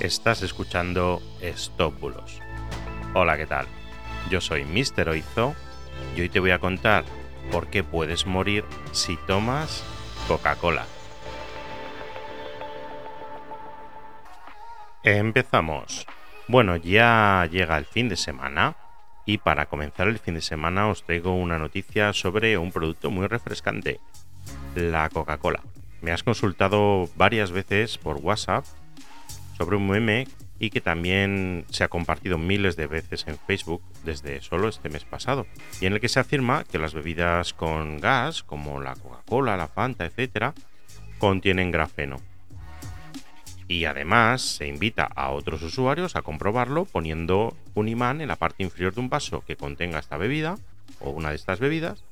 Estás escuchando Stop Bulos. Hola, ¿qué tal? Yo soy Mr. Oizo y hoy te voy a contar por qué puedes morir si tomas Coca-Cola. Empezamos. Bueno, ya llega el fin de semana y para comenzar el fin de semana os traigo una noticia sobre un producto muy refrescante, la Coca-Cola. Me has consultado varias veces por WhatsApp sobre un meme y que también se ha compartido miles de veces en Facebook desde solo este mes pasado, y en el que se afirma que las bebidas con gas, como la Coca-Cola, la Fanta, etc., contienen grafeno. Y además se invita a otros usuarios a comprobarlo poniendo un imán en la parte inferior de un vaso que contenga esta bebida o una de estas bebidas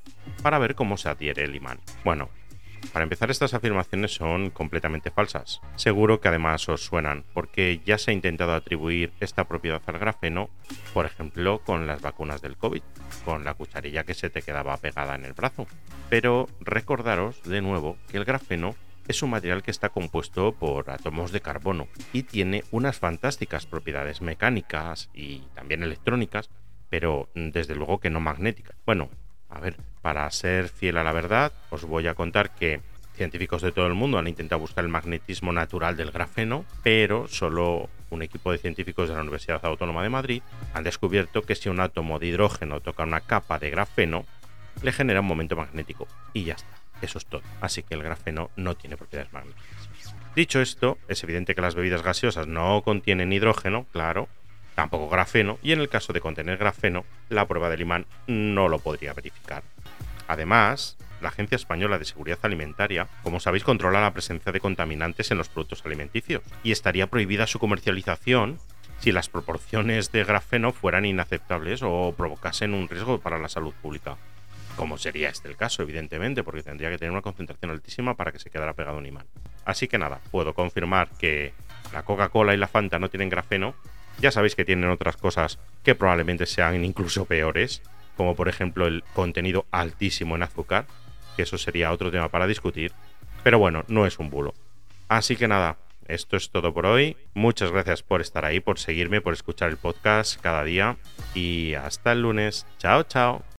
para ver cómo se adhiere el imán. Bueno, para empezar, estas afirmaciones son completamente falsas. Seguro que además os suenan, porque ya se ha intentado atribuir esta propiedad al grafeno, por ejemplo, con las vacunas del COVID, con la cucharilla que se te quedaba pegada en el brazo. Pero recordaros de nuevo que el grafeno es un material que está compuesto por átomos de carbono y tiene unas fantásticas propiedades mecánicas y también electrónicas, pero desde luego que no magnéticas. Bueno, a ver, para ser fiel a la verdad, os voy a contar que científicos de todo el mundo han intentado buscar el magnetismo natural del grafeno, pero solo un equipo de científicos de la Universidad Autónoma de Madrid han descubierto que si un átomo de hidrógeno toca una capa de grafeno, le genera un momento magnético. Y ya está, eso es todo. Así que el grafeno no tiene propiedades magnéticas. Dicho esto, es evidente que las bebidas gaseosas no contienen hidrógeno, claro, tampoco grafeno, y en el caso de contener grafeno, la prueba del imán no lo podría verificar. Además, la Agencia Española de Seguridad Alimentaria, como sabéis, controla la presencia de contaminantes en los productos alimenticios, y estaría prohibida su comercialización si las proporciones de grafeno fueran inaceptables o provocasen un riesgo para la salud pública. Como sería este el caso, evidentemente, porque tendría que tener una concentración altísima para que se quedara pegado un imán. Así que nada, puedo confirmar que la Coca-Cola y la Fanta no tienen grafeno, ya sabéis que tienen otras cosas que probablemente sean incluso peores, como por ejemplo el contenido altísimo en azúcar, que eso sería otro tema para discutir, pero bueno, no es un bulo. Así que nada, esto es todo por hoy. Muchas gracias por estar ahí, por seguirme, por escuchar el podcast cada día y hasta el lunes. Chao, chao.